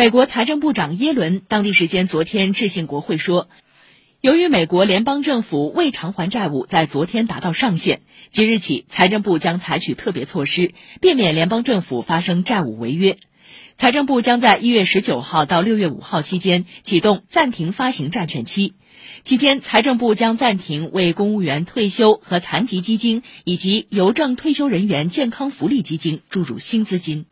美国财政部长耶伦当地时间昨天致信国会说由于美国联邦政府未偿还债务在昨天达到上限即日起财政部将采取特别措施避免联邦政府发生债务违约。财政部将在一月十九号到六月五号期间启动暂停发行债券期。期间财政部将暂停为公务员退休和残疾基金以及邮政退休人员健康福利基金注入新资金。